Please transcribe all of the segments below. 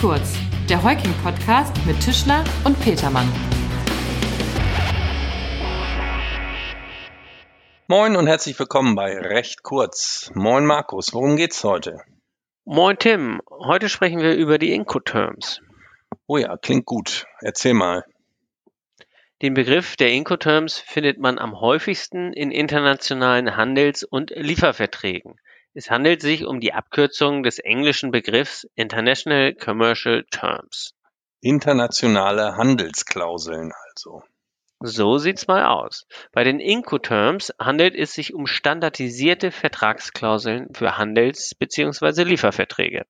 Kurz, der Heuking-Podcast mit Tischler und Petermann. Moin und herzlich willkommen bei Recht kurz. Moin Markus, worum geht's heute? Moin Tim, heute sprechen wir über die Incoterms. Oh ja, klingt gut. Erzähl mal. Den Begriff der Incoterms findet man am häufigsten in internationalen Handels- und Lieferverträgen. Es handelt sich um die Abkürzung des englischen Begriffs International Commercial Terms. Internationale Handelsklauseln also. So sieht's mal aus. Bei den Incoterms handelt es sich um standardisierte Vertragsklauseln für Handels- bzw. Lieferverträge.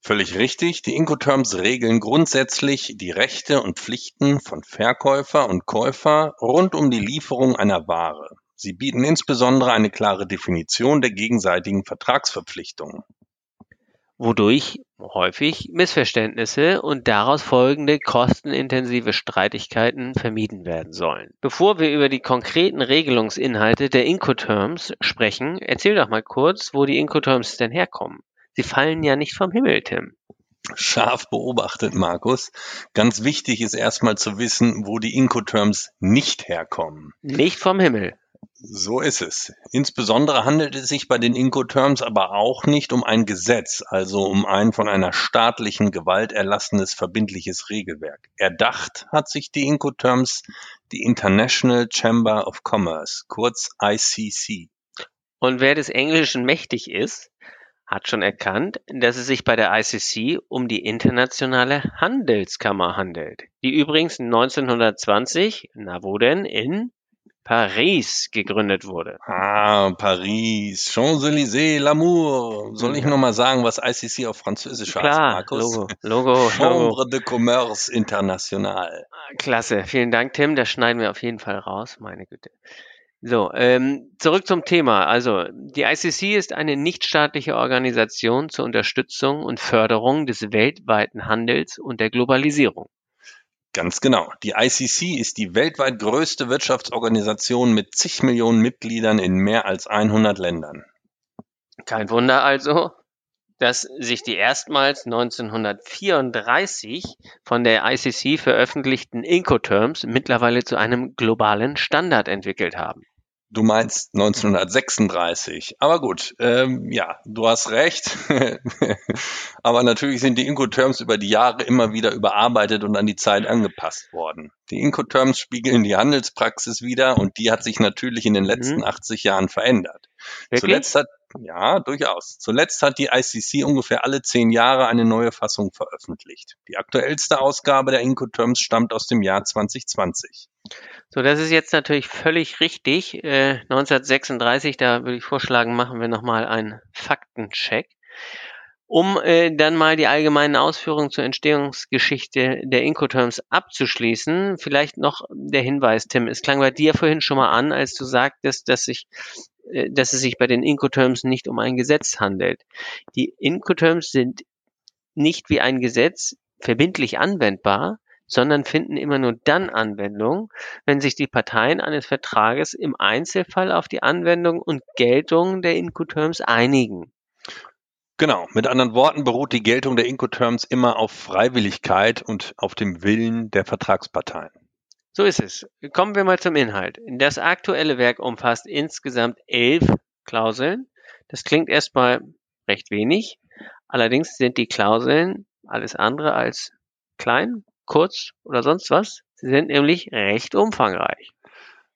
Völlig richtig. Die Incoterms regeln grundsätzlich die Rechte und Pflichten von Verkäufer und Käufer rund um die Lieferung einer Ware. Sie bieten insbesondere eine klare Definition der gegenseitigen Vertragsverpflichtungen. wodurch häufig Missverständnisse und daraus folgende kostenintensive Streitigkeiten vermieden werden sollen. Bevor wir über die konkreten Regelungsinhalte der Incoterms sprechen, erzähl doch mal kurz, wo die Incoterms denn herkommen. Sie fallen ja nicht vom Himmel, Tim. Scharf beobachtet, Markus. Ganz wichtig ist erstmal zu wissen, wo die Incoterms nicht herkommen. Nicht vom Himmel. So ist es. Insbesondere handelt es sich bei den Incoterms aber auch nicht um ein Gesetz, also um ein von einer staatlichen Gewalt erlassenes verbindliches Regelwerk. Erdacht hat sich die Incoterms die International Chamber of Commerce, kurz ICC. Und wer des Englischen mächtig ist, hat schon erkannt, dass es sich bei der ICC um die Internationale Handelskammer handelt, die übrigens 1920, na wo denn, in Paris gegründet wurde. Ah, Paris, Champs-Élysées, L'amour. Soll ich nochmal sagen, was ICC auf Französisch heißt, Klar, Markus? Logo, Logo, Logo. Chambre de Commerce International. Klasse, vielen Dank, Tim. Das schneiden wir auf jeden Fall raus, meine Güte. So, ähm, zurück zum Thema. Also, die ICC ist eine nichtstaatliche Organisation zur Unterstützung und Förderung des weltweiten Handels und der Globalisierung. Ganz genau. Die ICC ist die weltweit größte Wirtschaftsorganisation mit zig Millionen Mitgliedern in mehr als 100 Ländern. Kein Wunder also, dass sich die erstmals 1934 von der ICC veröffentlichten Incoterms mittlerweile zu einem globalen Standard entwickelt haben. Du meinst 1936. Aber gut, ähm, ja, du hast recht. Aber natürlich sind die Incoterms über die Jahre immer wieder überarbeitet und an die Zeit angepasst worden. Die Incoterms spiegeln die Handelspraxis wider und die hat sich natürlich in den letzten Mhm. 80 Jahren verändert. Wirklich? Zuletzt hat, ja, durchaus. Zuletzt hat die ICC ungefähr alle zehn Jahre eine neue Fassung veröffentlicht. Die aktuellste Ausgabe der Incoterms stammt aus dem Jahr 2020. So, das ist jetzt natürlich völlig richtig. Äh, 1936, da würde ich vorschlagen, machen wir nochmal einen Faktencheck. Um äh, dann mal die allgemeinen Ausführungen zur Entstehungsgeschichte der Incoterms abzuschließen, vielleicht noch der Hinweis, Tim, es klang bei dir vorhin schon mal an, als du sagtest, dass, sich, äh, dass es sich bei den Incoterms nicht um ein Gesetz handelt. Die Incoterms sind nicht wie ein Gesetz verbindlich anwendbar, sondern finden immer nur dann Anwendung, wenn sich die Parteien eines Vertrages im Einzelfall auf die Anwendung und Geltung der Incoterms einigen. Genau, mit anderen Worten beruht die Geltung der Incoterms immer auf Freiwilligkeit und auf dem Willen der Vertragsparteien. So ist es. Kommen wir mal zum Inhalt. Das aktuelle Werk umfasst insgesamt elf Klauseln. Das klingt erstmal recht wenig. Allerdings sind die Klauseln alles andere als klein, kurz oder sonst was. Sie sind nämlich recht umfangreich.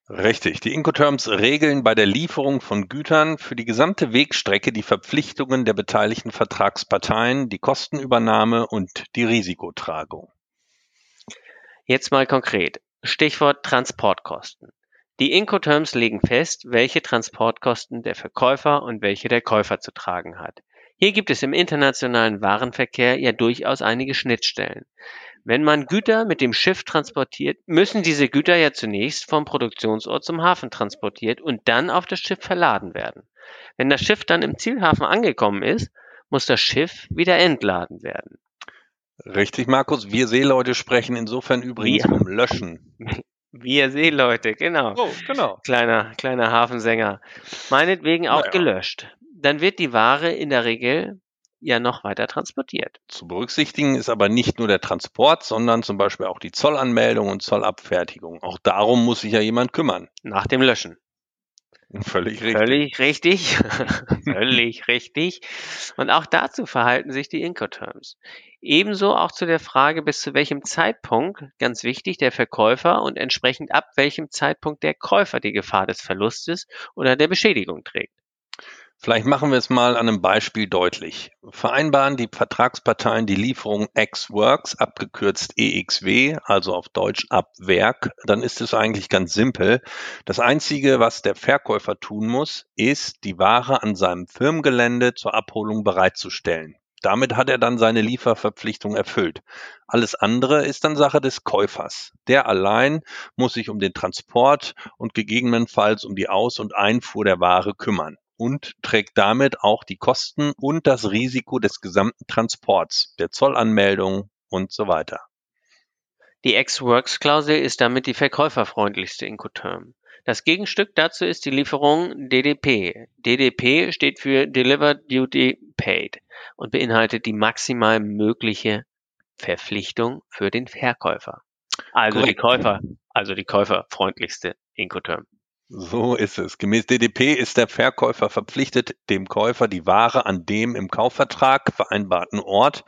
Richtig, die Incoterms regeln bei der Lieferung von Gütern für die gesamte Wegstrecke die Verpflichtungen der beteiligten Vertragsparteien, die Kostenübernahme und die Risikotragung. Jetzt mal konkret. Stichwort Transportkosten. Die Incoterms legen fest, welche Transportkosten der Verkäufer und welche der Käufer zu tragen hat. Hier gibt es im internationalen Warenverkehr ja durchaus einige Schnittstellen. Wenn man Güter mit dem Schiff transportiert, müssen diese Güter ja zunächst vom Produktionsort zum Hafen transportiert und dann auf das Schiff verladen werden. Wenn das Schiff dann im Zielhafen angekommen ist, muss das Schiff wieder entladen werden. Richtig, Markus, wir Seeleute sprechen insofern übrigens Wir. vom Löschen. Wir Seeleute, genau. Oh, genau. kleiner, kleiner Hafensänger. Meinetwegen auch Naja. gelöscht. Dann wird die Ware in der Regel ja noch weiter transportiert. Zu berücksichtigen ist aber nicht nur der Transport, sondern zum Beispiel auch die Zollanmeldung und Zollabfertigung. Auch darum muss sich ja jemand kümmern. Nach dem Löschen. Völlig richtig. Völlig richtig. Völlig richtig. Und auch dazu verhalten sich die Incoterms. Ebenso auch zu der Frage, bis zu welchem Zeitpunkt, ganz wichtig, der Verkäufer und entsprechend ab welchem Zeitpunkt der Käufer die Gefahr des Verlustes oder der Beschädigung trägt. Vielleicht machen wir es mal an einem Beispiel deutlich. Vereinbaren die Vertragsparteien die Lieferung ex-works, abgekürzt EXW, also auf Deutsch ab Werk, dann ist es eigentlich ganz simpel. Das Einzige, was der Verkäufer tun muss, ist, die Ware an seinem Firmengelände zur Abholung bereitzustellen. Damit hat er dann seine Lieferverpflichtung erfüllt. Alles andere ist dann Sache des Käufers. Der allein muss sich um den Transport und gegebenenfalls um die Aus- und Einfuhr der Ware kümmern und trägt damit auch die Kosten und das Risiko des gesamten Transports, der Zollanmeldung und so weiter. Die Ex-Works-Klausel ist damit die verkäuferfreundlichste Incoterm. Das Gegenstück dazu ist die Lieferung DDP. DDP steht für Delivered Duty Paid und beinhaltet die maximal mögliche Verpflichtung für den Verkäufer. Also Korrekt. die Käufer, also die käuferfreundlichste Incoterm. So ist es. Gemäß DDP ist der Verkäufer verpflichtet, dem Käufer die Ware an dem im Kaufvertrag vereinbarten Ort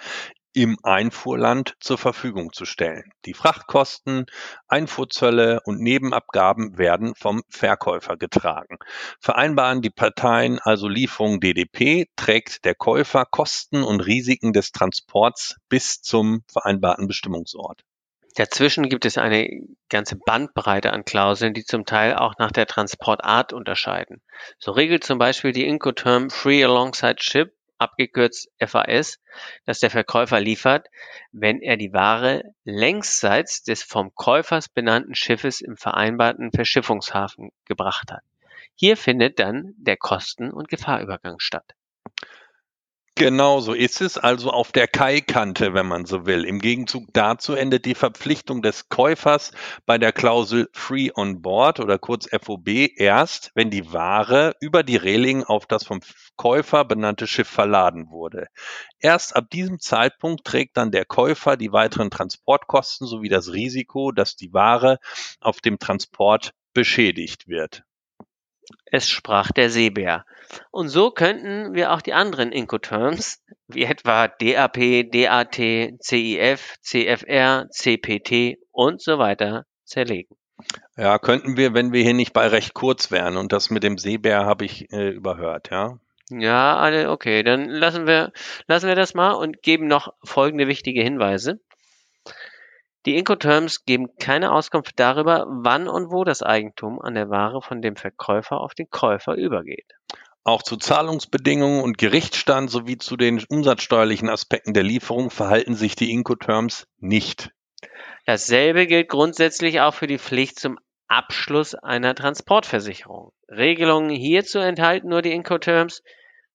im Einfuhrland zur Verfügung zu stellen. Die Frachtkosten, Einfuhrzölle und Nebenabgaben werden vom Verkäufer getragen. Vereinbaren die Parteien also Lieferung DDP, trägt der Käufer Kosten und Risiken des Transports bis zum vereinbarten Bestimmungsort. Dazwischen gibt es eine ganze Bandbreite an Klauseln, die zum Teil auch nach der Transportart unterscheiden. So regelt zum Beispiel die Incoterm Free Alongside Ship, abgekürzt FAS, dass der Verkäufer liefert, wenn er die Ware längsseits des vom Käufers benannten Schiffes im vereinbarten Verschiffungshafen gebracht hat. Hier findet dann der Kosten- und Gefahrübergang statt. Genau so ist es, also auf der Kai-Kante, wenn man so will. Im Gegenzug dazu endet die Verpflichtung des Käufers bei der Klausel Free on Board oder kurz FOB erst, wenn die Ware über die Reling auf das vom Käufer benannte Schiff verladen wurde. Erst ab diesem Zeitpunkt trägt dann der Käufer die weiteren Transportkosten sowie das Risiko, dass die Ware auf dem Transport beschädigt wird. Es sprach der Seebär. Und so könnten wir auch die anderen Incoterms, wie etwa DAP, DAT, CIF, CFR, CPT und so weiter zerlegen. Ja, könnten wir, wenn wir hier nicht bei recht kurz wären. Und das mit dem Seebär habe ich äh, überhört, ja. Ja, okay, dann lassen wir, lassen wir das mal und geben noch folgende wichtige Hinweise. Die Incoterms geben keine Auskunft darüber, wann und wo das Eigentum an der Ware von dem Verkäufer auf den Käufer übergeht. Auch zu Zahlungsbedingungen und Gerichtsstand sowie zu den umsatzsteuerlichen Aspekten der Lieferung verhalten sich die Incoterms nicht. Dasselbe gilt grundsätzlich auch für die Pflicht zum Abschluss einer Transportversicherung. Regelungen hierzu enthalten nur die Incoterms,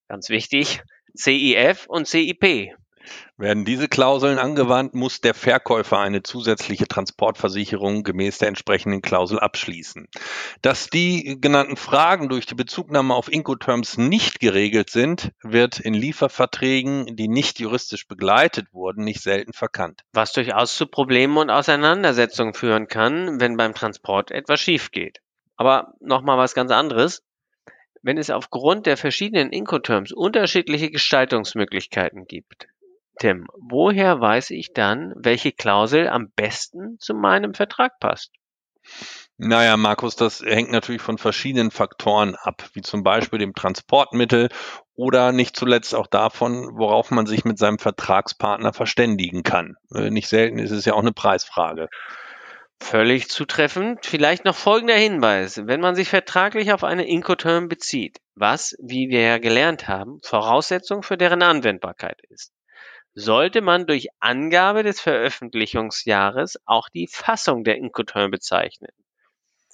ganz wichtig, CIF und CIP. Werden diese Klauseln angewandt, muss der Verkäufer eine zusätzliche Transportversicherung gemäß der entsprechenden Klausel abschließen. Dass die genannten Fragen durch die Bezugnahme auf Incoterms nicht geregelt sind, wird in Lieferverträgen, die nicht juristisch begleitet wurden, nicht selten verkannt. Was durchaus zu Problemen und Auseinandersetzungen führen kann, wenn beim Transport etwas schief geht. Aber nochmal was ganz anderes. Wenn es aufgrund der verschiedenen Incoterms unterschiedliche Gestaltungsmöglichkeiten gibt, Tim, woher weiß ich dann, welche Klausel am besten zu meinem Vertrag passt? Naja, Markus, das hängt natürlich von verschiedenen Faktoren ab, wie zum Beispiel dem Transportmittel oder nicht zuletzt auch davon, worauf man sich mit seinem Vertragspartner verständigen kann. Äh, nicht selten ist es ja auch eine Preisfrage. Völlig zutreffend. Vielleicht noch folgender Hinweis. Wenn man sich vertraglich auf eine Incoterm bezieht, was, wie wir ja gelernt haben, Voraussetzung für deren Anwendbarkeit ist, sollte man durch Angabe des Veröffentlichungsjahres auch die Fassung der Incoterm bezeichnen.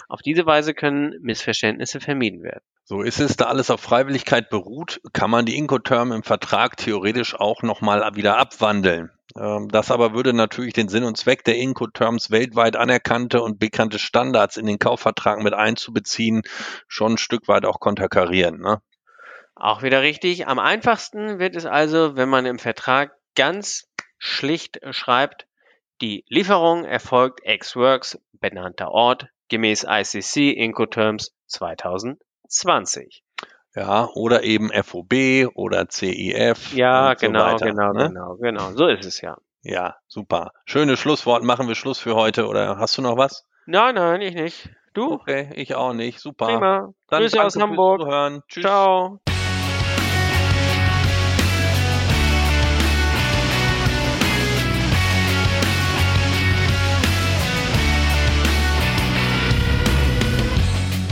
Auf diese Weise können Missverständnisse vermieden werden. So ist es, da alles auf Freiwilligkeit beruht, kann man die Incoterm im Vertrag theoretisch auch nochmal wieder abwandeln. Ähm, das aber würde natürlich den Sinn und Zweck der Incoterms weltweit anerkannte und bekannte Standards in den Kaufvertrag mit einzubeziehen, schon ein Stück weit auch konterkarieren. Ne? Auch wieder richtig. Am einfachsten wird es also, wenn man im Vertrag ganz schlicht schreibt, die Lieferung erfolgt ex-works benannter Ort gemäß ICC Incoterms 2020. Ja, oder eben FOB oder CIF. Ja, und so genau, genau, ne? genau, genau. So ist es ja. Ja, super. Schönes Schlusswort. Machen wir Schluss für heute oder hast du noch was? Nein, nein, ich nicht. Du? Okay, ich auch nicht. Super. Prima. Dann Grüße danke aus Hamburg. Zuhören. Tschüss. Ciao.